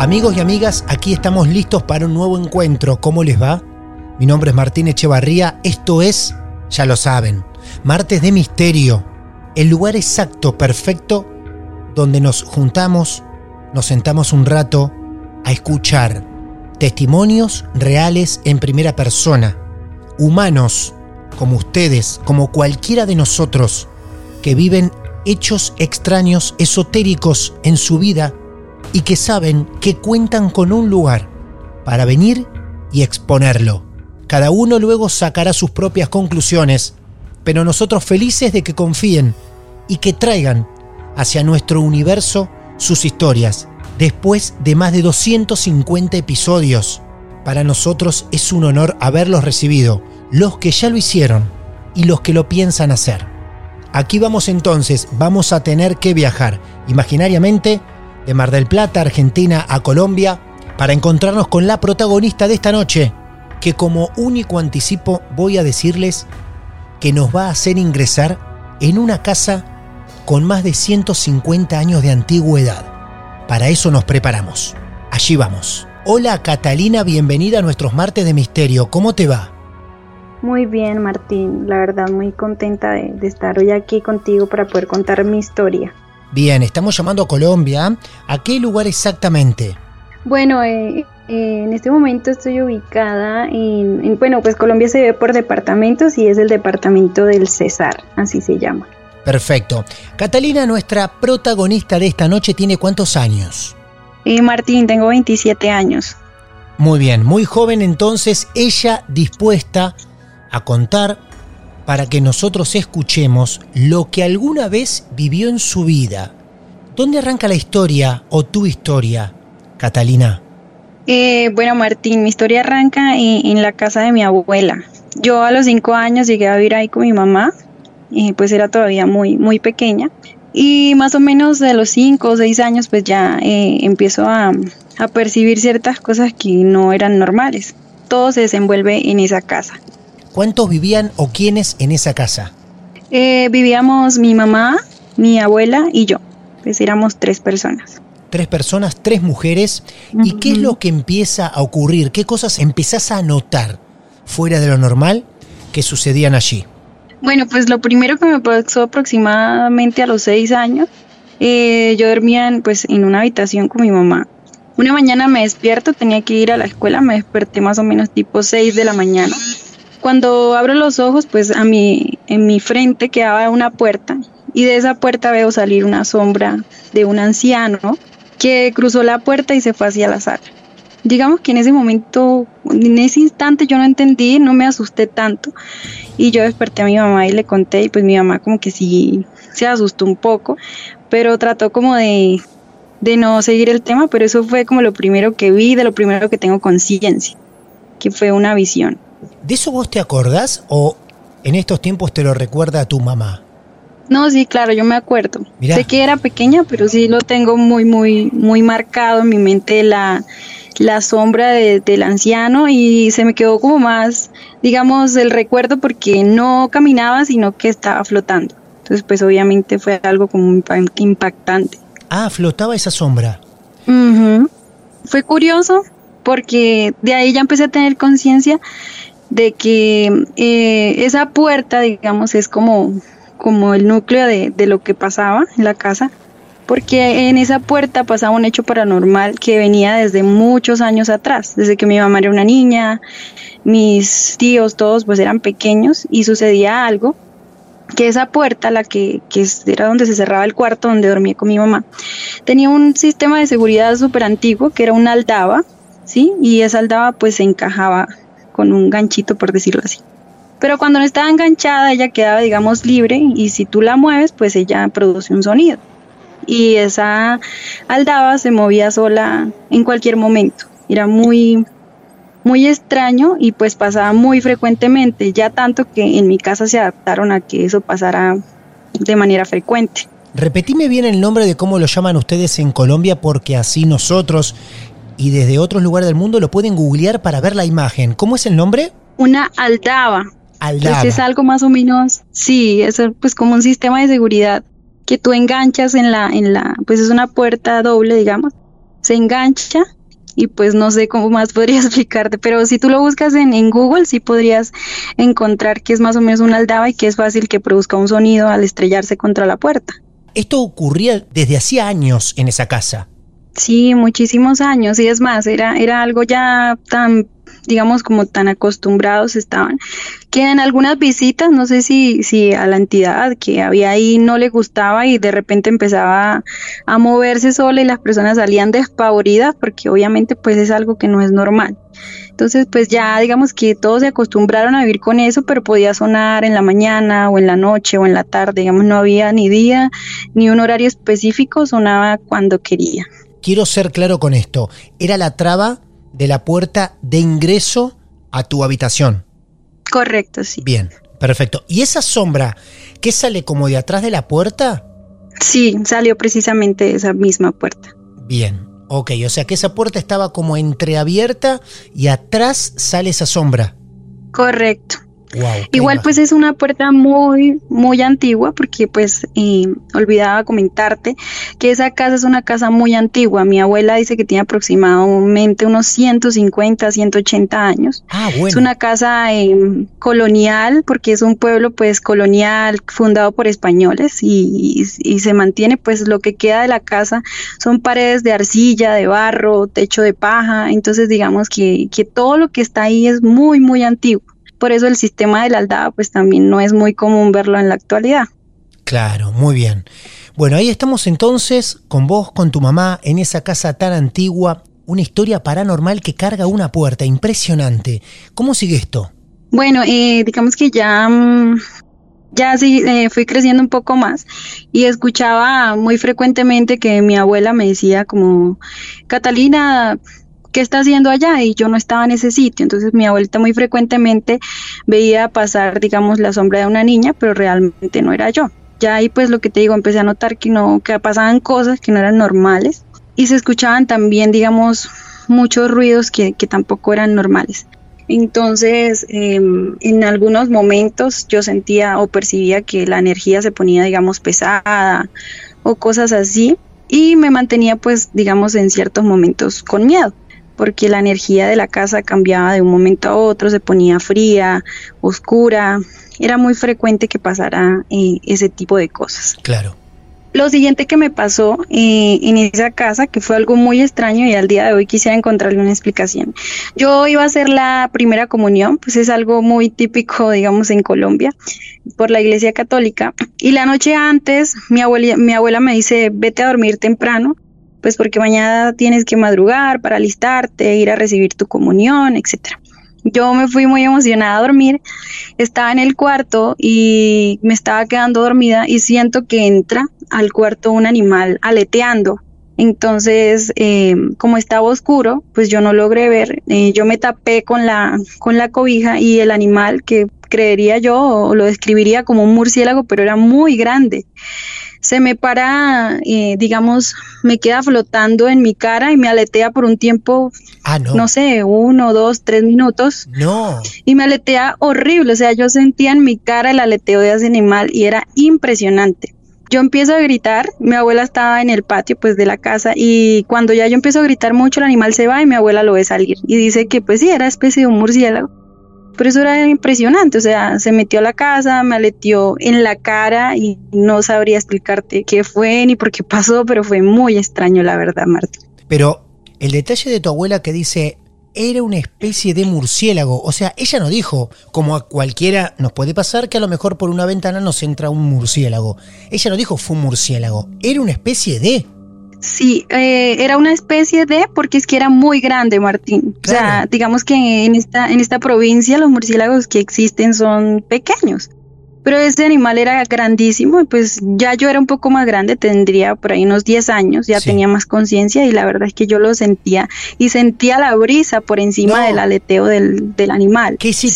Amigos y amigas, aquí estamos listos para un nuevo encuentro. ¿Cómo les va? Mi nombre es Martín Echevarría. Esto es, ya lo saben, Martes de Misterio. El lugar exacto, perfecto, donde nos juntamos, nos sentamos un rato a escuchar testimonios reales en primera persona. Humanos, como ustedes, como cualquiera de nosotros, que viven hechos extraños, esotéricos en su vida y que saben que cuentan con un lugar para venir y exponerlo. Cada uno luego sacará sus propias conclusiones, pero nosotros felices de que confíen y que traigan hacia nuestro universo sus historias. Después de más de 250 episodios, para nosotros es un honor haberlos recibido, los que ya lo hicieron y los que lo piensan hacer. Aquí vamos entonces, vamos a tener que viajar imaginariamente de Mar del Plata, Argentina, a Colombia, para encontrarnos con la protagonista de esta noche, que como único anticipo voy a decirles que nos va a hacer ingresar en una casa con más de 150 años de antigüedad. Para eso nos preparamos. Allí vamos. Hola Catalina, bienvenida a nuestros martes de misterio. ¿Cómo te va? Muy bien, Martín. La verdad, muy contenta de, de estar hoy aquí contigo para poder contar mi historia. Bien, estamos llamando a Colombia. ¿A qué lugar exactamente? Bueno, eh, eh, en este momento estoy ubicada en, bueno, pues Colombia se ve por departamentos y es el departamento del Cesar, así se llama. Perfecto. Catalina, nuestra protagonista de esta noche, ¿tiene cuántos años? Eh, Martín, tengo 27 años. Muy bien, muy joven entonces, ella dispuesta a contar para que nosotros escuchemos lo que alguna vez vivió en su vida. ¿Dónde arranca la historia o tu historia, Catalina? Eh, bueno, Martín, mi historia arranca en, la casa de mi abuela. Yo a los cinco años llegué a vivir ahí con mi mamá, pues era todavía muy, muy pequeña. Y más o menos de los cinco o seis años, pues ya eh, empiezo a percibir ciertas cosas que no eran normales. Todo se desenvuelve en esa casa. ¿Cuántos vivían o quiénes en esa casa? Eh, vivíamos mi mamá, mi abuela y yo. Pues éramos tres personas. Tres personas, tres mujeres. ¿Y qué es lo que empieza a ocurrir? ¿Qué cosas empezás a notar fuera de lo normal que sucedían allí? Bueno, pues lo primero que me pasó aproximadamente a los seis años, eh, yo dormía en, pues, en una habitación con mi mamá. Una mañana me despierto, tenía que ir a la escuela, me desperté más o menos tipo seis de la mañana. Cuando abro los ojos, pues a mi, en mi frente quedaba una puerta y de esa puerta veo salir una sombra de un anciano que cruzó la puerta y se fue hacia la sala. Digamos que en ese momento, en ese instante yo no entendí, no me asusté tanto y yo desperté a mi mamá y le conté y pues mi mamá como que sí se asustó un poco, pero trató como de, de no seguir el tema, pero eso fue como lo primero que vi, de lo primero que tengo conciencia, que fue una visión. ¿De eso vos te acordás o en estos tiempos te lo recuerda a tu mamá? No, sí, claro, yo me acuerdo. Sé que era pequeña, pero sí lo tengo muy, muy, muy marcado en mi mente la, la sombra del anciano y se me quedó como más, digamos, el recuerdo porque no caminaba, sino que estaba flotando. Entonces, pues obviamente fue algo como impactante. Ah, flotaba esa sombra. Fue curioso porque de ahí ya empecé a tener conciencia de que eh, esa puerta, digamos, es como, como el núcleo de, de lo que pasaba en la casa porque en esa puerta pasaba un hecho paranormal que venía desde muchos años atrás, desde que mi mamá era una niña, mis tíos todos pues eran pequeños y sucedía algo que esa puerta, la que, que era donde se cerraba el cuarto donde dormía con mi mamá, tenía un sistema de seguridad súper antiguo que era una aldaba, ¿sí? Y esa aldaba pues se encajaba con un ganchito, por decirlo así. Pero cuando no estaba enganchada, ella quedaba, digamos, libre y si tú la mueves, pues ella produce un sonido y esa aldaba se movía sola en cualquier momento. Era muy, muy extraño y pues pasaba muy frecuentemente, ya tanto que en mi casa se adaptaron a que eso pasara de manera frecuente. Repetime bien el nombre de cómo lo llaman ustedes en Colombia porque así nosotros y desde otros lugares del mundo lo pueden googlear para ver la imagen. ¿Cómo es el nombre? Una aldaba. Aldaba. Pues es algo más o menos, sí, es pues como un sistema de seguridad que tú enganchas en la, en la, pues es una puerta doble, digamos, se engancha y pues no sé cómo más podría explicarte, pero si tú lo buscas en, en, Google, sí podrías encontrar que es más o menos una aldaba y que es fácil que produzca un sonido al estrellarse contra la puerta. Esto ocurría desde hacía años en esa casa. Sí, muchísimos años, y es más, era, era algo ya tan digamos, como tan acostumbrados estaban, que en algunas visitas, no sé si, si a la entidad que había ahí no le gustaba y de repente empezaba a moverse sola y las personas salían despavoridas porque obviamente pues es algo que no es normal. Entonces, pues ya digamos que todos se acostumbraron a vivir con eso, pero podía sonar en la mañana o en la noche o en la tarde, digamos, no había ni día ni un horario específico, sonaba cuando quería. Quiero ser claro con esto, era la traba de la puerta de ingreso a tu habitación. Correcto, sí. Bien, perfecto. ¿Y esa sombra qué sale como de atrás de la puerta? Sí, salió precisamente de esa misma puerta. Bien, ok, o sea que esa puerta estaba como entreabierta y atrás sale esa sombra. Correcto. Igual pues es una puerta muy, muy antigua porque pues eh, olvidaba comentarte que esa casa es una casa muy antigua. Mi abuela dice que tiene aproximadamente unos 150, 180 años. Ah, bueno. Es una casa eh, colonial porque es un pueblo pues colonial fundado por españoles y, y, se mantiene pues lo que queda de la casa son paredes de arcilla, de barro, techo de paja. Entonces digamos que, que todo lo que está ahí es muy, muy antiguo. Por eso el sistema de la aldaba pues también no es muy común verlo en la actualidad. Claro, muy bien. Bueno, ahí estamos entonces con vos, con tu mamá, en esa casa tan antigua, una historia paranormal que carga una puerta, impresionante. ¿Cómo sigue esto? Bueno, eh, digamos que ya, mm, ya sí, eh, fui creciendo un poco más y escuchaba muy frecuentemente que mi abuela me decía como, Catalina, ¿qué está haciendo allá? Y yo no estaba en ese sitio. Entonces mi abuelita muy frecuentemente veía pasar, digamos, la sombra de una niña, pero realmente no era yo. Ya ahí pues lo que te digo, empecé a notar que no, que pasaban cosas que no eran normales y se escuchaban también, digamos, muchos ruidos que, que tampoco eran normales. Entonces, em, en algunos momentos yo sentía o percibía que la energía se ponía, digamos, pesada o cosas así y me mantenía, pues, digamos, en ciertos momentos con miedo porque la energía de la casa cambiaba de un momento a otro, se ponía fría, oscura, era muy frecuente que pasara eh, ese tipo de cosas. Claro. Lo siguiente que me pasó eh, en esa casa, que fue algo muy extraño y al día de hoy quisiera encontrarle una explicación. Yo iba a hacer la primera comunión, pues es algo muy típico, digamos, en Colombia, por la Iglesia Católica. Y la noche antes, mi abuela, mi abuela me dice, vete a dormir temprano pues porque mañana tienes que madrugar para alistarte, ir a recibir tu comunión, etcétera. Yo me fui muy emocionada a dormir, estaba en el cuarto y me estaba quedando dormida y siento que entra al cuarto un animal aleteando. Entonces, eh, como estaba oscuro, pues yo no logré ver. Eh, yo me tapé con la, con la cobija y el animal que creería yo o lo describiría como un murciélago, pero era muy grande se me para, eh, digamos, me queda flotando en mi cara y me aletea por un tiempo, Ah, no. no sé, uno, dos, tres minutos. No. Y me aletea horrible, o sea, yo sentía en mi cara el aleteo de ese animal y era impresionante. Yo empiezo a gritar, mi abuela estaba en el patio pues de la casa y cuando ya yo empiezo a gritar mucho el animal se va y mi abuela lo ve salir y dice que pues sí, era especie de un murciélago. Pero eso era impresionante, o sea, se metió a la casa, me aleteó en la cara y no sabría explicarte qué fue ni por qué pasó, pero fue muy extraño la verdad, Martín. Pero el detalle de tu abuela que dice era una especie de murciélago. O sea, ella no dijo, como a cualquiera nos puede pasar, que a lo mejor por una ventana nos entra un murciélago. Ella no dijo fue un murciélago, era una especie de. Sí, eh, era una especie de, porque es que era muy grande, Martín. O sea, digamos que en esta, en esta provincia los murciélagos que existen son pequeños. Pero este animal era grandísimo y pues ya yo era un poco más grande, tendría por ahí unos 10 años, ya Sí. tenía más conciencia y la verdad es que yo lo sentía y sentía la brisa por encima No. del aleteo del, del animal. ¿Qué Sí.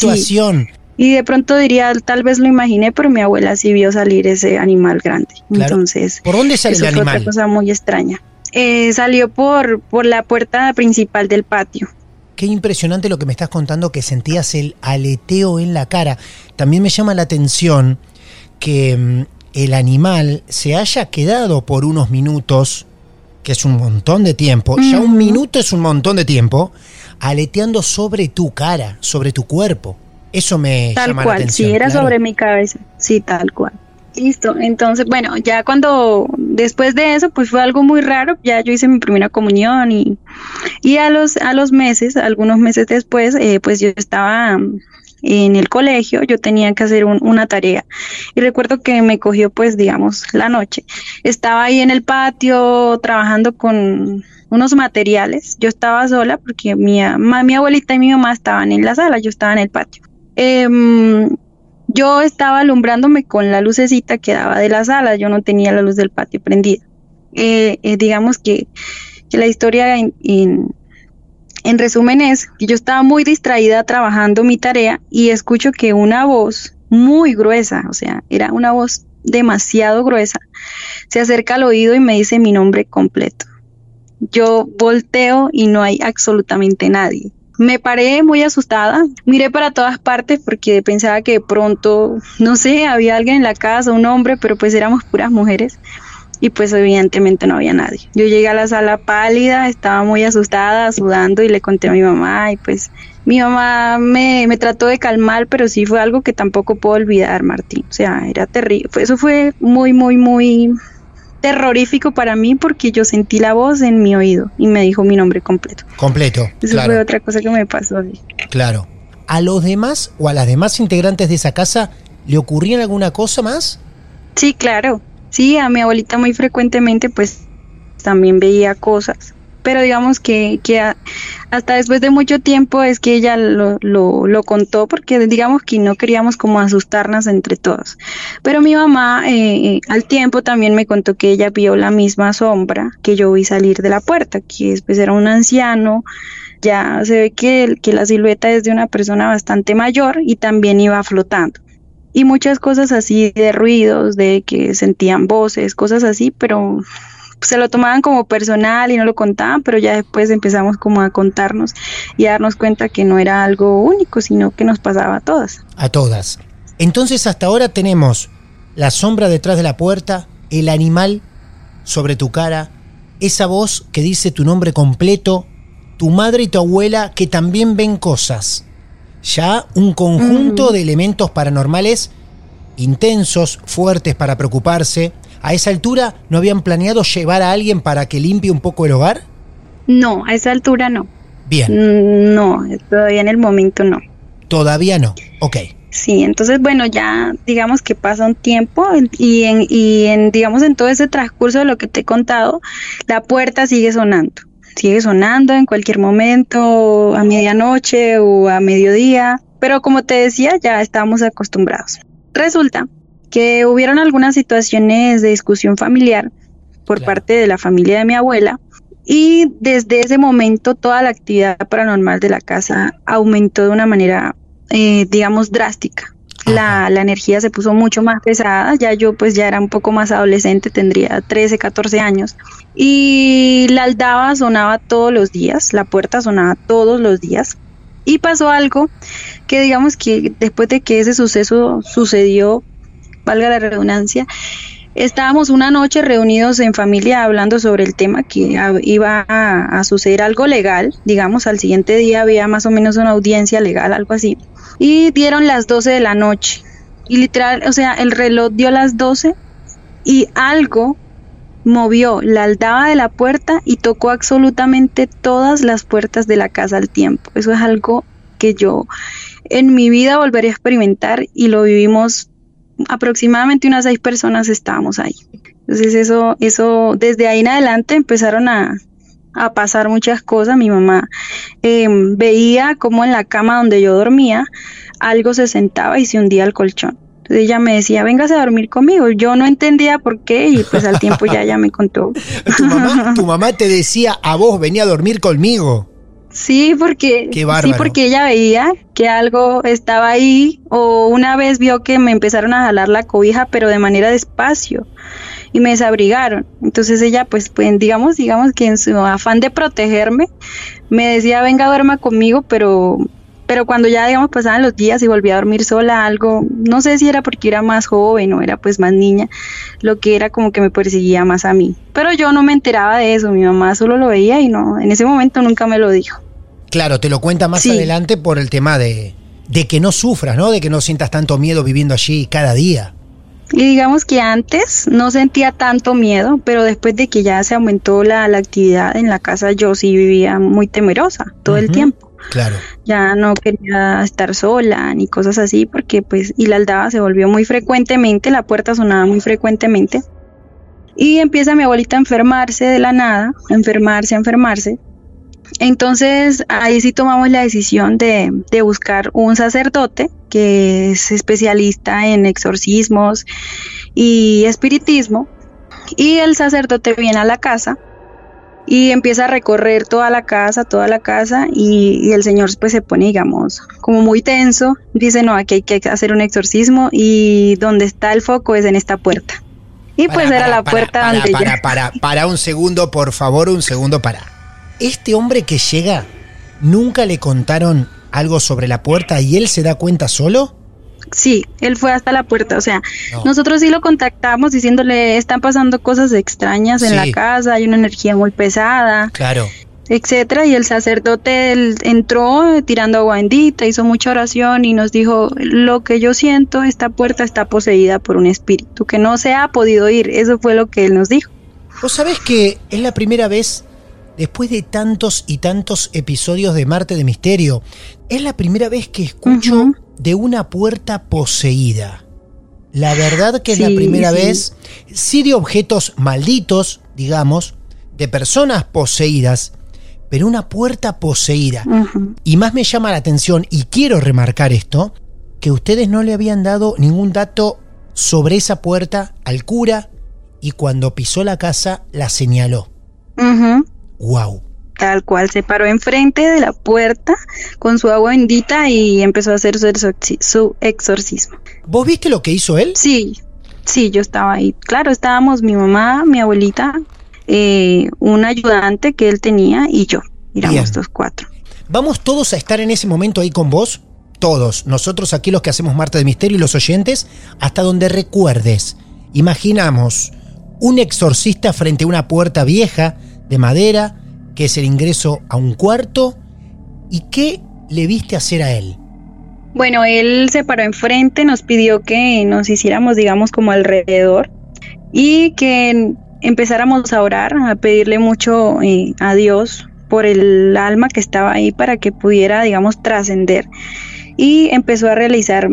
Y de pronto diría, tal vez lo imaginé, pero mi abuela sí vio salir ese animal grande. Claro. Entonces, ¿Por dónde sale eso el fue otra animal? cosa muy extraña. Eh, salió por, por la puerta principal del patio. Qué impresionante lo que me estás contando, que sentías el aleteo en la cara. También me llama la atención que mm, el animal se haya quedado por unos minutos, que es un montón de tiempo, ya un minuto es un montón de tiempo, aleteando sobre tu cara, sobre tu cuerpo. Eso me Tal llama la cual, atención. sí, era claro. sobre mi cabeza. Sí, tal cual. Listo, entonces, bueno, ya cuando, después de eso, pues fue algo muy raro, ya yo hice mi primera comunión y, y a los, a los meses, algunos meses después, eh, pues yo estaba mm, en el colegio, yo tenía que hacer un- una tarea y recuerdo que me cogió pues digamos la noche. Estaba ahí en el patio trabajando con unos materiales, yo estaba sola porque mi, ama- mi abuelita y mi mamá estaban en la sala, yo estaba en el patio. Em, yo estaba alumbrándome con la lucecita que daba de la sala, yo no tenía la luz del patio prendida. Eh, eh, digamos que, la historia en, en resumen es que yo estaba muy distraída trabajando mi tarea y escucho que una voz muy gruesa, o sea, era una voz demasiado gruesa, se acerca al oído y me dice mi nombre completo. Yo volteo y no hay absolutamente nadie. Me paré muy asustada, miré para todas partes porque pensaba que de pronto, no sé, había alguien en la casa, un hombre, pero pues éramos puras mujeres y pues evidentemente no había nadie. Yo llegué a la sala pálida, estaba muy asustada, sudando y le conté a mi mamá y pues mi mamá me, me trató de calmar, pero sí fue algo que tampoco puedo olvidar, Martín. O sea, era terrible. Eso fue muy, muy, muy terrorífico para mí porque yo sentí la voz en mi oído y me dijo mi nombre completo. Completo, Eso claro. fue otra cosa que me pasó. sí. Claro. ¿A los demás o a las demás integrantes de esa casa le ocurrían alguna cosa más? Sí, claro. Sí, a mi abuelita muy frecuentemente pues también veía cosas. Pero digamos que, que hasta después de mucho tiempo es que ella lo, lo, lo contó porque digamos que no queríamos como asustarnos entre todos. Pero mi mamá eh, al tiempo también me contó que ella vio la misma sombra que yo vi salir de la puerta, que después era un anciano. Ya se ve que, que la silueta es de una persona bastante mayor y también iba flotando y muchas cosas así de ruidos, de que sentían voces, cosas así, pero se lo tomaban como personal y no lo contaban, pero ya después empezamos como a contarnos y a darnos cuenta que no era algo único, sino que nos pasaba a todas. A todas. Entonces hasta ahora tenemos la sombra detrás de la puerta, el animal sobre tu cara, esa voz que dice tu nombre completo, tu madre y tu abuela que también ven cosas. Ya un conjunto Mm. de elementos paranormales intensos, fuertes para preocuparse. A esa altura, ¿no habían planeado llevar a alguien para que limpie un poco el hogar? No, a esa altura no. Bien, Mm, No, todavía en el momento no. todavía no. Ok. Sí, entonces bueno, ya digamos que pasa un tiempo y en, y en digamos en todo ese transcurso de lo que te he contado, la puerta sigue sonando, sigue sonando en cualquier momento, a medianoche o a mediodía, pero como te decía, ya estábamos acostumbrados. Resulta que hubieron algunas situaciones de discusión familiar por Claro. parte de la familia de mi abuela y desde ese momento toda la actividad paranormal de la casa aumentó de una manera, eh, digamos, drástica. la, la, energía se puso mucho más pesada, ya yo pues ya era un poco más adolescente, tendría 13, 14 años, y la aldaba sonaba todos los días, la puerta sonaba todos los días, y pasó algo que digamos que después de que ese suceso sucedió, valga la redundancia, estábamos una noche reunidos en familia hablando sobre el tema que iba a, suceder algo legal, digamos, al siguiente día había más o menos una audiencia legal, algo así, y dieron las 12 de la noche. Y literal, o sea, el reloj dio las 12 y algo movió la aldaba de la puerta y tocó absolutamente todas las puertas de la casa al tiempo. Eso es algo que yo en mi vida volvería a experimentar y lo vivimos aproximadamente unas seis personas estábamos ahí. Entonces eso, eso, desde ahí en adelante empezaron a, a pasar muchas cosas. Mi mamá eh, veía como en la cama donde yo dormía algo se sentaba y se hundía al colchón. Entonces ella me decía, véngase a dormir conmigo. Yo no entendía por qué y pues al tiempo ya ella me contó. ¿Tu mamá, tu mamá te decía a vos, venía a dormir conmigo. Sí, porque sí, porque ella veía que algo estaba ahí o una vez vio que me empezaron a jalar la cobija, pero de manera despacio y me desabrigaron. Entonces ella, pues, pues digamos, digamos que en su afán de protegerme, me decía, venga, duerma conmigo, pero pero cuando ya digamos pasaban los días y volví a dormir sola algo no sé si era porque era más joven o era pues más niña lo que era como que me perseguía más a mí pero yo no me enteraba de eso mi mamá solo lo veía y no en ese momento nunca me lo dijo claro te lo cuenta más sí. adelante por el tema de de que no sufras no de que no sientas tanto miedo viviendo allí cada día y digamos que antes no sentía tanto miedo, pero después de que ya se aumentó la, la actividad en la casa, yo sí vivía muy temerosa todo uh -huh. el tiempo. Claro. Ya no quería estar sola ni cosas así porque pues y la aldaba se volvió muy frecuentemente, la puerta sonaba muy frecuentemente. Y empieza mi abuelita a enfermarse de la nada, a enfermarse, a enfermarse. Entonces ahí sí tomamos la decisión de, de buscar un sacerdote que es especialista en exorcismos y espiritismo. Y el sacerdote viene a la casa y empieza a recorrer toda la casa, toda la casa y, y, el señor pues se pone digamos como muy tenso, dice no, aquí hay que hacer un exorcismo y donde está el foco es en esta puerta. Y para, pues para, era la para, puerta para, donde para, ya... para, para un segundo, por favor, un segundo, para. Este hombre que llega, ¿nunca le contaron algo sobre la puerta y él se da cuenta solo? Sí, él fue hasta la puerta, o sea, no. nosotros sí lo contactamos diciéndole, están pasando cosas extrañas en sí. la casa, hay una energía muy pesada. Claro. etcétera, y el sacerdote él, entró tirando agua bendita, hizo mucha oración y nos dijo, lo que yo siento, esta puerta está poseída por un espíritu que no se ha podido ir, eso fue lo que él nos dijo. ¿Vos sabés que es la primera vez después de tantos y tantos episodios de Marte de Misterio, es la primera vez que escucho uh -huh. de una puerta poseída. La verdad que sí, es la primera sí. vez, sí de objetos malditos, digamos, de personas poseídas, pero una puerta poseída. Uh -huh. Y más me llama la atención, y quiero remarcar esto, que ustedes no le habían dado ningún dato sobre esa puerta al cura y cuando pisó la casa la señaló. Uh -huh. Wow. Tal cual, se paró enfrente de la puerta con su agua bendita y empezó a hacer su exorcismo. ¿Vos viste lo que hizo él? Sí, sí, yo estaba ahí. Claro, estábamos mi mamá, mi abuelita, eh, un ayudante que él tenía y yo. Éramos estos cuatro. ¿Vamos todos a estar en ese momento ahí con vos? Todos. Nosotros aquí los que hacemos Marta de Misterio y los oyentes, hasta donde recuerdes. Imaginamos un exorcista frente a una puerta vieja de madera, que es el ingreso a un cuarto. ¿Y qué le viste hacer a él? Bueno, él se paró enfrente, nos pidió que nos hiciéramos, digamos, como alrededor y que empezáramos a orar, a pedirle mucho eh, a Dios por el alma que estaba ahí para que pudiera, digamos, trascender. Y empezó a realizar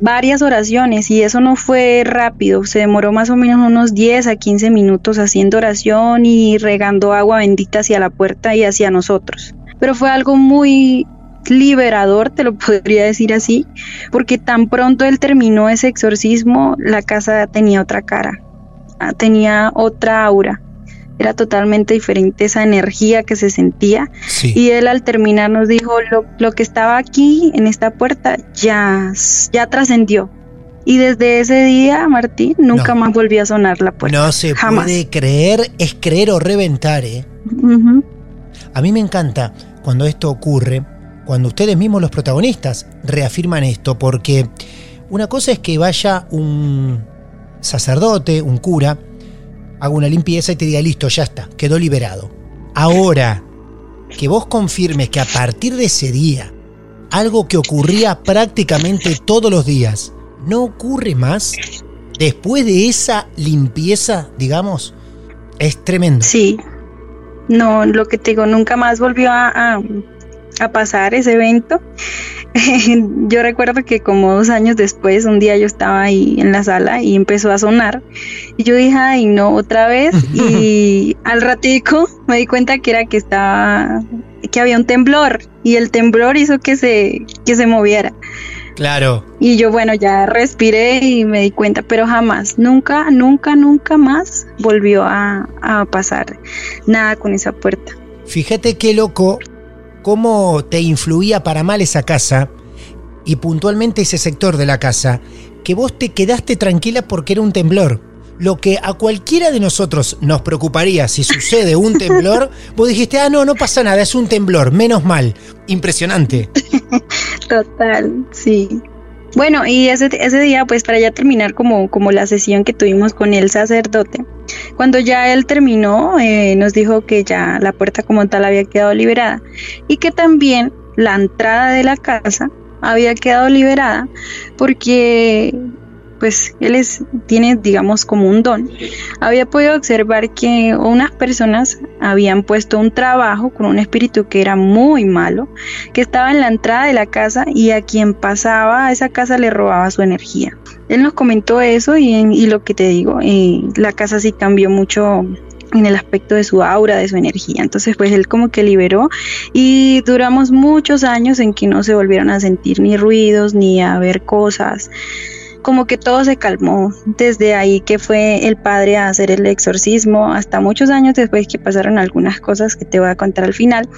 varias oraciones y eso no fue rápido, se demoró más o menos unos 10 a 15 minutos haciendo oración y regando agua bendita hacia la puerta y hacia nosotros. Pero fue algo muy liberador, te lo podría decir así, porque tan pronto él terminó ese exorcismo, la casa tenía otra cara, ah, tenía otra aura. Era totalmente diferente esa energía que se sentía. Sí. Y él al terminar nos dijo, lo, lo que estaba aquí en esta puerta ya, ya trascendió. Y desde ese día, Martín, nunca No. más volvió a sonar la puerta. No se Jamás. puede creer, es creer o reventar, ¿eh? A mí me encanta cuando esto ocurre, cuando ustedes mismos los protagonistas reafirman esto, porque una cosa es que vaya un sacerdote, un cura, haga una limpieza y te diga, listo, ya está, quedó liberado. Ahora, que vos confirmes que a partir de ese día, algo que ocurría prácticamente todos los días, no ocurre más, después de esa limpieza, digamos, es tremendo. Sí. No, lo que te digo, nunca más volvió a- a pasar ese evento. yo recuerdo que como dos años después, un día yo estaba ahí en la sala y empezó a sonar. Y yo dije, ay, no, otra vez. y al ratico me di cuenta que era que estaba, que había un temblor. Y el temblor hizo que se, que se moviera. Claro. Y yo, bueno, ya respiré y me di cuenta, pero jamás, nunca, nunca, nunca más volvió a, a pasar nada con esa puerta. Fíjate qué loco cómo te influía para mal esa casa y puntualmente ese sector de la casa, que vos te quedaste tranquila porque era un temblor. Lo que a cualquiera de nosotros nos preocuparía si sucede un temblor, vos dijiste, ah, no, no pasa nada, es un temblor, menos mal. Impresionante. Total, sí. Bueno, y ese, ese día, pues para ya terminar como, como la sesión que tuvimos con el sacerdote, cuando ya él terminó, eh, nos dijo que ya la puerta como tal había quedado liberada y que también la entrada de la casa había quedado liberada porque pues él es, tiene digamos como un don. Había podido observar que unas personas habían puesto un trabajo con un espíritu que era muy malo, que estaba en la entrada de la casa y a quien pasaba a esa casa le robaba su energía. Él nos comentó eso y, y lo que te digo, eh, la casa sí cambió mucho en el aspecto de su aura, de su energía. Entonces, pues él como que liberó y duramos muchos años en que no se volvieron a sentir ni ruidos ni a ver cosas. Como que todo se calmó desde ahí que fue el padre a hacer el exorcismo, hasta muchos años después que pasaron algunas cosas que te voy a contar al final,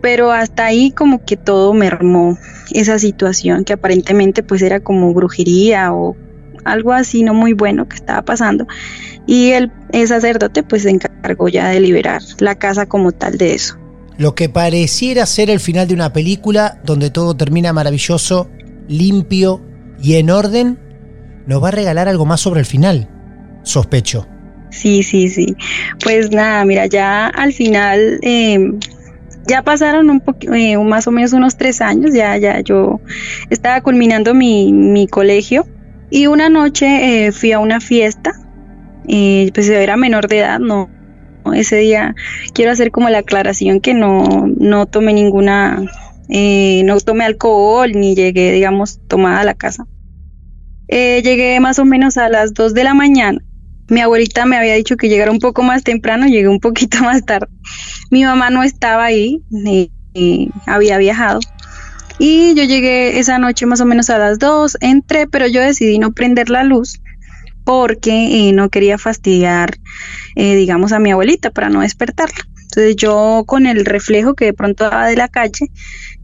pero hasta ahí como que todo mermó esa situación que aparentemente pues era como brujería o algo así no muy bueno que estaba pasando y el, el sacerdote pues se encargó ya de liberar la casa como tal de eso. Lo que pareciera ser el final de una película donde todo termina maravilloso, limpio y en orden, nos va a regalar algo más sobre el final. Sospecho. Sí, sí, sí. Pues nada, mira, ya al final eh, ya pasaron un eh, más o menos unos tres años, ya, ya yo estaba culminando mi, mi colegio y una noche eh, fui a una fiesta, eh, pues yo era menor de edad, no, ese día quiero hacer como la aclaración que no, no tomé ninguna, eh, no tomé alcohol ni llegué, digamos, tomada a la casa. Eh, llegué más o menos a las 2 de la mañana. Mi abuelita me había dicho que llegara un poco más temprano, llegué un poquito más tarde. Mi mamá no estaba ahí, ni, había viajado. Y yo llegué esa noche más o menos a las 2, entré, pero yo decidí no prender la luz porque eh, no quería fastidiar, eh, digamos, a mi abuelita para no despertarla. Entonces yo con el reflejo que de pronto daba de la calle,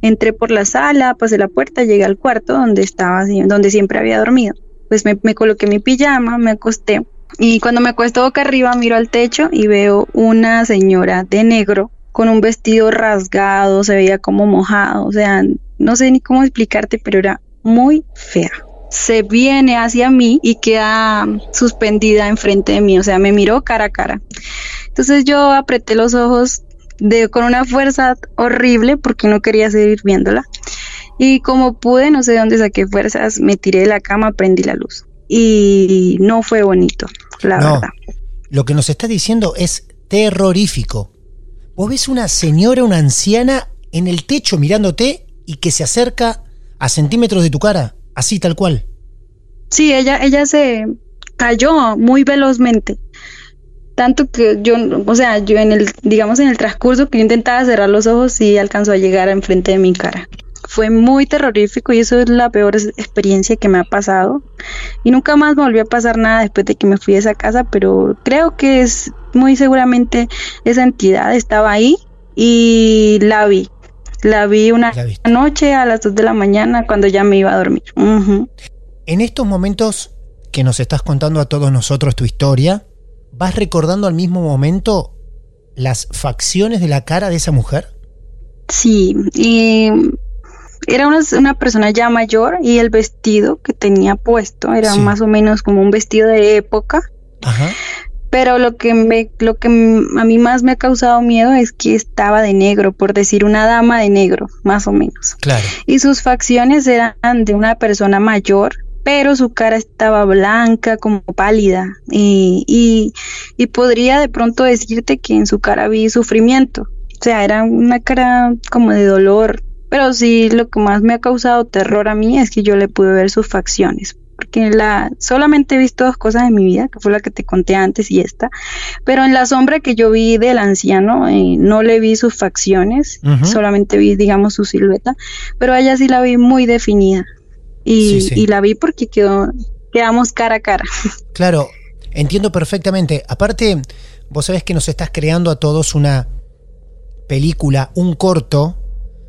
entré por la sala, pasé la puerta, llegué al cuarto donde estaba, donde siempre había dormido. Pues me, me coloqué mi pijama, me acosté y cuando me acuesto boca arriba miro al techo y veo una señora de negro con un vestido rasgado, se veía como mojado, o sea, no sé ni cómo explicarte, pero era muy fea. Se viene hacia mí y queda suspendida enfrente de mí, o sea, me miró cara a cara. Entonces yo apreté los ojos de, con una fuerza horrible porque no quería seguir viéndola. Y como pude, no sé de dónde saqué fuerzas, me tiré de la cama, prendí la luz. Y no fue bonito, la no, verdad. Lo que nos está diciendo es terrorífico. Vos ves una señora, una anciana en el techo mirándote y que se acerca a centímetros de tu cara, así tal cual. Sí, ella, ella se cayó muy velozmente. Tanto que yo, o sea, yo en el, digamos, en el transcurso que yo intentaba cerrar los ojos, sí alcanzó a llegar enfrente de mi cara. Fue muy terrorífico y eso es la peor experiencia que me ha pasado. Y nunca más me volvió a pasar nada después de que me fui de esa casa, pero creo que es muy seguramente esa entidad estaba ahí y la vi. La vi una La noche a las 2 de la mañana cuando ya me iba a dormir. En estos momentos que nos estás contando a todos nosotros tu historia, ¿vas recordando al mismo momento las facciones de la cara de esa mujer? Sí, y era una, una persona ya mayor y el vestido que tenía puesto era Sí. más o menos como un vestido de época. Ajá. Pero lo que me, lo que a mí más me ha causado miedo es que estaba de negro, por decir una dama de negro, más o menos. Claro. Y sus facciones eran de una persona mayor, pero su cara estaba blanca, como pálida. Y, y, y podría de pronto decirte que en su cara vi sufrimiento. O sea, era una cara como de dolor. Pero sí, lo que más me ha causado terror a mí es que yo le pude ver sus facciones. Porque la, solamente he visto dos cosas en mi vida, que fue la que te conté antes y esta. Pero en la sombra que yo vi del anciano, eh, no le vi sus facciones, solamente vi, digamos, su silueta. Pero a ella sí la vi muy definida. Y, Sí, sí. y la vi porque quedó, quedamos cara a cara. Claro, entiendo perfectamente. Aparte, vos sabés que nos estás creando a todos una película, un corto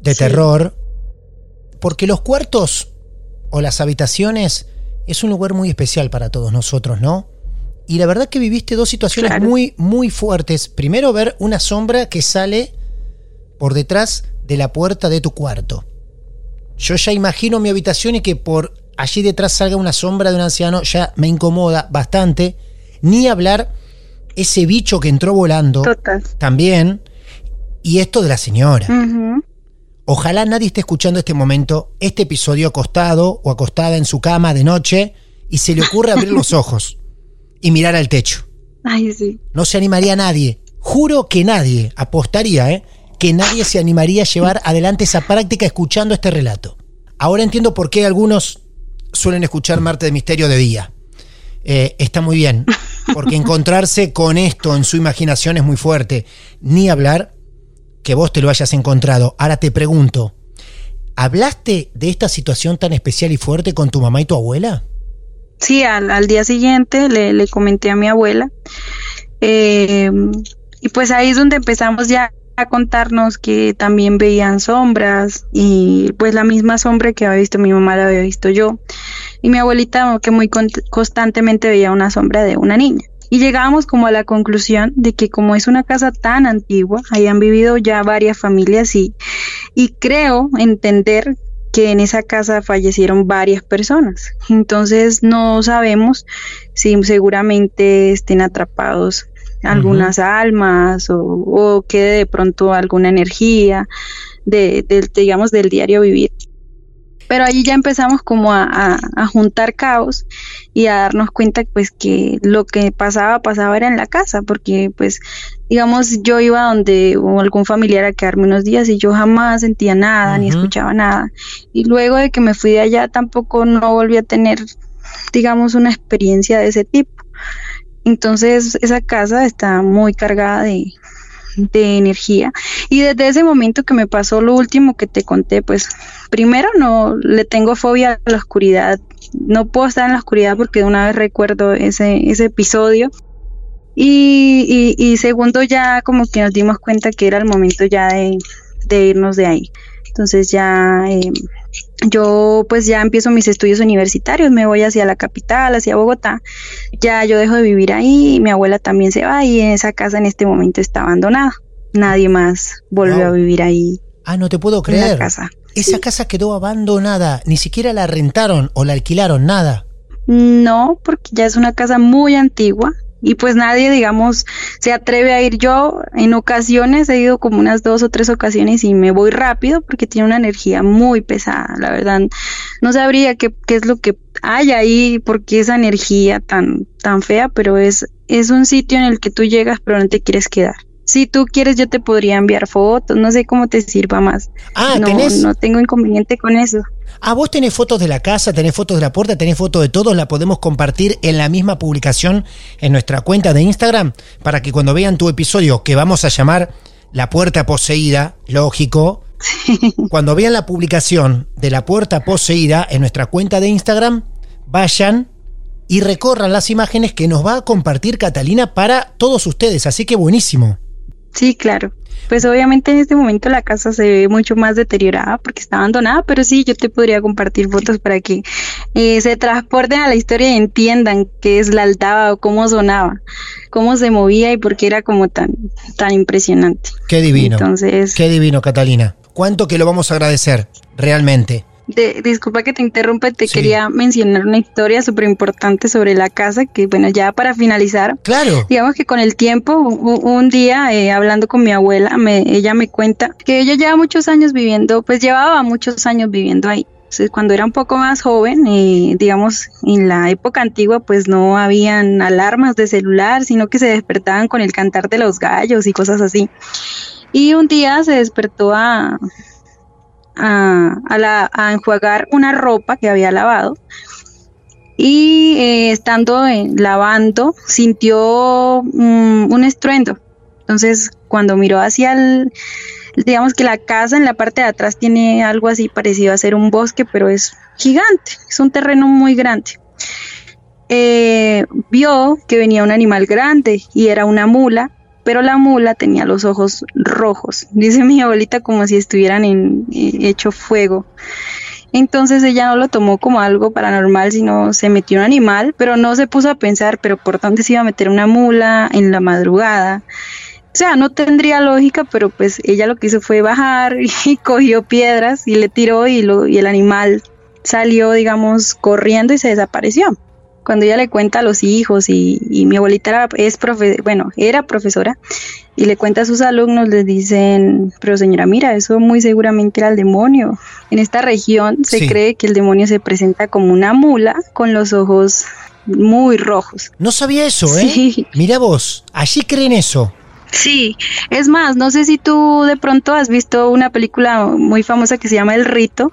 de Sí. terror, porque los cuartos o las habitaciones es un lugar muy especial para todos nosotros, ¿no? Y la verdad que viviste dos situaciones Claro. muy, muy fuertes. Primero, ver una sombra que sale por detrás de la puerta de tu cuarto. Yo ya imagino mi habitación y que por allí detrás salga una sombra de un anciano ya me incomoda bastante. Ni hablar ese bicho que entró volando Total. también. Y esto de la señora. Ujú. Ojalá nadie esté escuchando este momento, este episodio acostado o acostada en su cama de noche y se le ocurre abrir los ojos y mirar al techo. Ay, sí. No se animaría nadie. Juro que nadie, apostaría, ¿eh? que nadie se animaría a llevar adelante esa práctica escuchando este relato. Ahora entiendo por qué algunos suelen escuchar Marte de Misterio de día. Eh, está muy bien, porque encontrarse con esto en su imaginación es muy fuerte. Ni hablar que vos te lo hayas encontrado. Ahora te pregunto, ¿hablaste de esta situación tan especial y fuerte con tu mamá y tu abuela? Sí, al, al día siguiente le, comenté a mi abuela. eh, y pues ahí es donde empezamos ya a contarnos que también veían sombras y pues la misma sombra que había visto mi mamá la había visto yo. Y mi abuelita que muy con- constantemente veía una sombra de una niña. Y llegábamos como a la conclusión de que como es una casa tan antigua, ahí han vivido ya varias familias y, y creo entender que en esa casa fallecieron varias personas. Entonces no sabemos si seguramente estén atrapados algunas almas o, o quede de pronto alguna energía de, del, digamos, del diario vivir. Pero allí ya empezamos como a, a- a juntar caos y a darnos cuenta pues que lo que pasaba, pasaba era en la casa, porque pues digamos yo iba donde o algún familiar a quedarme unos días y yo jamás sentía nada ni escuchaba nada. Y luego de que me fui de allá tampoco no volví a tener digamos una experiencia de ese tipo. Entonces esa casa está muy cargada de, de energía. Y desde ese momento que me pasó lo último que te conté, pues primero no le tengo fobia a la oscuridad. No puedo estar en la oscuridad porque de una vez recuerdo ese, ese episodio. Y, y, y segundo ya como que nos dimos cuenta que era el momento ya de, de irnos de ahí. Entonces ya eh, yo pues ya empiezo mis estudios universitarios, me voy hacia la capital, hacia Bogotá. Ya yo dejo de vivir ahí, y mi abuela también se va y esa casa en este momento está abandonada. Nadie más volvió Wow. a vivir ahí Ah, no te puedo la creer. casa. Esa casa quedó abandonada, ni siquiera la rentaron o la alquilaron, nada. No, porque ya es una casa muy antigua y pues nadie, digamos, se atreve a ir. Yo en ocasiones he ido como unas dos o tres ocasiones y me voy rápido porque tiene una energía muy pesada, la verdad. No sabría qué, qué es lo que hay ahí, porque esa energía tan, tan fea, pero es, es un sitio en el que tú llegas pero no te quieres quedar. Si tú quieres, yo te podría enviar fotos, no sé cómo te sirva más. Ah, no, tenés. no tengo inconveniente con eso. Ah, vos tenés fotos de la casa, tenés fotos de la puerta, tenés fotos de todos, la podemos compartir en la misma publicación en nuestra cuenta de Instagram para que cuando vean tu episodio que vamos a llamar La Puerta Poseída, lógico, cuando vean la publicación de La Puerta Poseída en nuestra cuenta de Instagram, vayan y recorran las imágenes que nos va a compartir Catalina para todos ustedes. Así que buenísimo. Sí, claro. Pues obviamente en este momento la casa se ve mucho más deteriorada porque está abandonada, pero sí, yo te podría compartir fotos para que eh, se transporten a la historia y entiendan qué es la altava o cómo sonaba, cómo se movía y por qué era como tan, tan impresionante. Qué divino. Entonces, qué divino, Catalina. ¿Cuánto que lo vamos a agradecer, realmente? Disculpa que te interrumpa, te quería mencionar una historia súper importante sobre la casa, que bueno, ya para finalizar, claro. digamos que con el tiempo, un, día eh, hablando con mi abuela, me, ella me cuenta que ella lleva muchos años viviendo, pues llevaba muchos años viviendo ahí. Entonces, cuando era un poco más joven, eh, digamos, en la época antigua, pues no habían alarmas de celular, sino que se despertaban con el cantar de los gallos y cosas así. Y un día se despertó a, a, a enjuagar una ropa que había lavado y eh, estando lavando sintió mm, un estruendo. Entonces cuando miró hacia el, digamos que la casa en la parte de atrás tiene algo así parecido a ser un bosque, pero es gigante, es un terreno muy grande. Eh, vio que venía un animal grande y era una mula pero la mula tenía los ojos rojos, dice mi abuelita como si estuvieran en, eh, hecho fuego. Entonces ella no lo tomó como algo paranormal, sino se metió un animal, pero no se puso a pensar, pero por dónde se iba a meter una mula en la madrugada. O sea, no tendría lógica, pero pues ella lo que hizo fue bajar y cogió piedras y le tiró y, lo, y el animal salió, digamos, corriendo y se desapareció cuando ella le cuenta a los hijos y, mi abuelita era, es profe, bueno, era profesora y le cuenta a sus alumnos, les dicen, pero señora, mira, eso muy seguramente era el demonio. En esta región se cree que el demonio se presenta como una mula con los ojos muy rojos. No sabía eso, ¿eh? Mira vos, allí creen eso. Sí, es más, no sé si tú de pronto has visto una película muy famosa que se llama El Rito.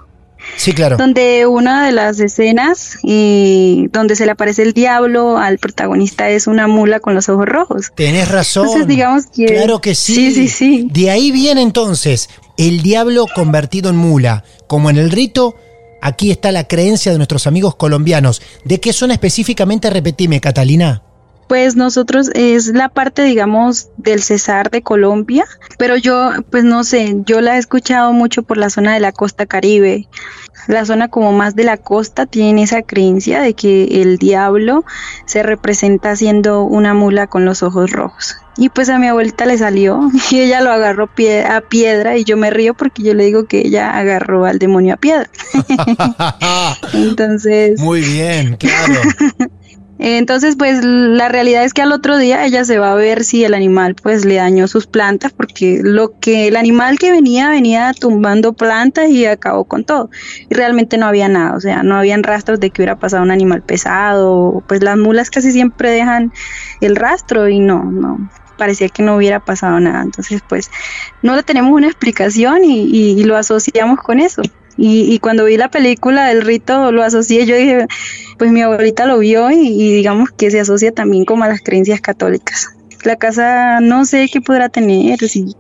Sí, claro. Donde una de las escenas y donde se le aparece el diablo al protagonista es una mula con los ojos rojos. Tenés razón. Entonces, digamos que. Claro que sí. Sí, sí, sí. De ahí viene entonces el diablo convertido en mula. Como en el rito, aquí está la creencia de nuestros amigos colombianos. ¿De qué zona específicamente repetime, Catalina? Pues nosotros es la parte, digamos, del Cesar de Colombia, pero yo, pues no sé, yo la he escuchado mucho por la zona de la costa caribe. La zona como más de la costa tiene esa creencia de que el diablo se representa siendo una mula con los ojos rojos. Y pues a mi abuelita le salió y ella lo agarró a piedra y yo me río porque yo le digo que ella agarró al demonio a piedra. Entonces... Muy bien, claro. Entonces, pues la realidad es que al otro día ella se va a ver si el animal pues le dañó sus plantas, porque lo que el animal que venía venía tumbando plantas y acabó con todo. Y realmente no había nada, o sea, no habían rastros de que hubiera pasado un animal pesado, pues las mulas casi siempre dejan el rastro y no, no, parecía que no hubiera pasado nada. Entonces, pues no le tenemos una explicación y, y lo asociamos con eso. Y, cuando vi la película del rito lo asocié, yo dije, pues mi abuelita lo vio y, digamos que se asocia también como a las creencias católicas. La casa no sé qué podrá tener, si,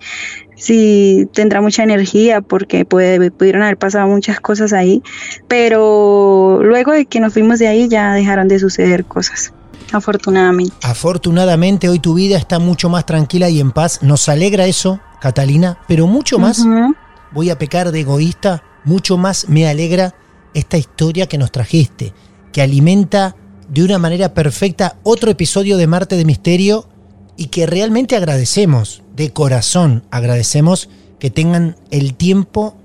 si tendrá mucha energía, porque puede, pudieron haber pasado muchas cosas ahí, pero luego de que nos fuimos de ahí ya dejaron de suceder cosas. Afortunadamente. Afortunadamente hoy tu vida está mucho más tranquila y en paz. Nos alegra eso, Catalina, pero mucho más, voy a pecar de egoísta, mucho más me alegra esta historia que nos trajiste, que alimenta de una manera perfecta otro episodio de Marte de Misterio y que realmente agradecemos, de corazón agradecemos que tengan el tiempo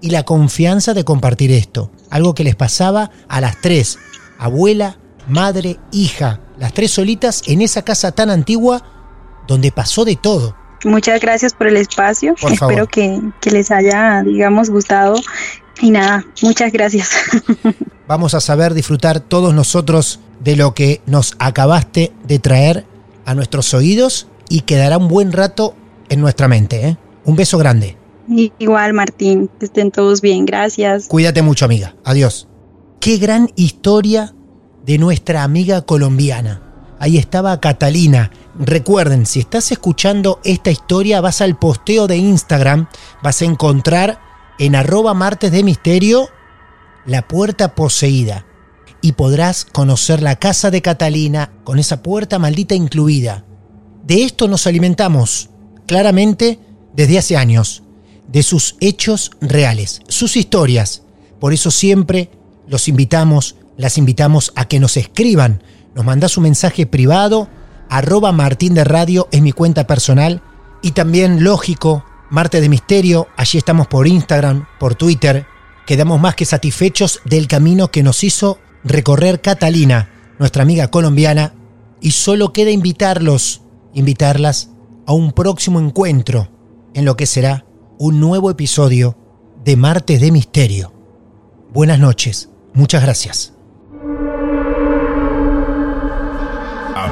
y la confianza de compartir esto. Algo que les pasaba a las tres, abuela, madre, hija, las tres solitas en esa casa tan antigua donde pasó de todo. Muchas gracias por el espacio. Espero que, que les haya, digamos, gustado. Y nada, muchas gracias. Vamos a saber disfrutar todos nosotros de lo que nos acabaste de traer a nuestros oídos y quedará un buen rato en nuestra mente. ¿eh? Un beso grande. Igual, Martín, que estén todos bien, gracias. Cuídate mucho, amiga. Adiós. Qué gran historia de nuestra amiga colombiana. Ahí estaba Catalina. Recuerden, si estás escuchando esta historia, vas al posteo de Instagram, vas a encontrar en arroba martes de misterio la puerta poseída. y podrás conocer la casa de Catalina con esa puerta maldita incluida. De esto nos alimentamos, claramente, desde hace años, de sus hechos reales, sus historias. Por eso siempre los invitamos, las invitamos a que nos escriban. Nos mandás un mensaje privado, arroba Martín de Radio es mi cuenta personal. Y también, lógico, Marte de Misterio, allí estamos por Instagram, por Twitter. Quedamos más que satisfechos del camino que nos hizo recorrer Catalina, nuestra amiga colombiana, y solo queda invitarlos, invitarlas a un próximo encuentro en lo que será un nuevo episodio de Martes de Misterio. Buenas noches, muchas gracias.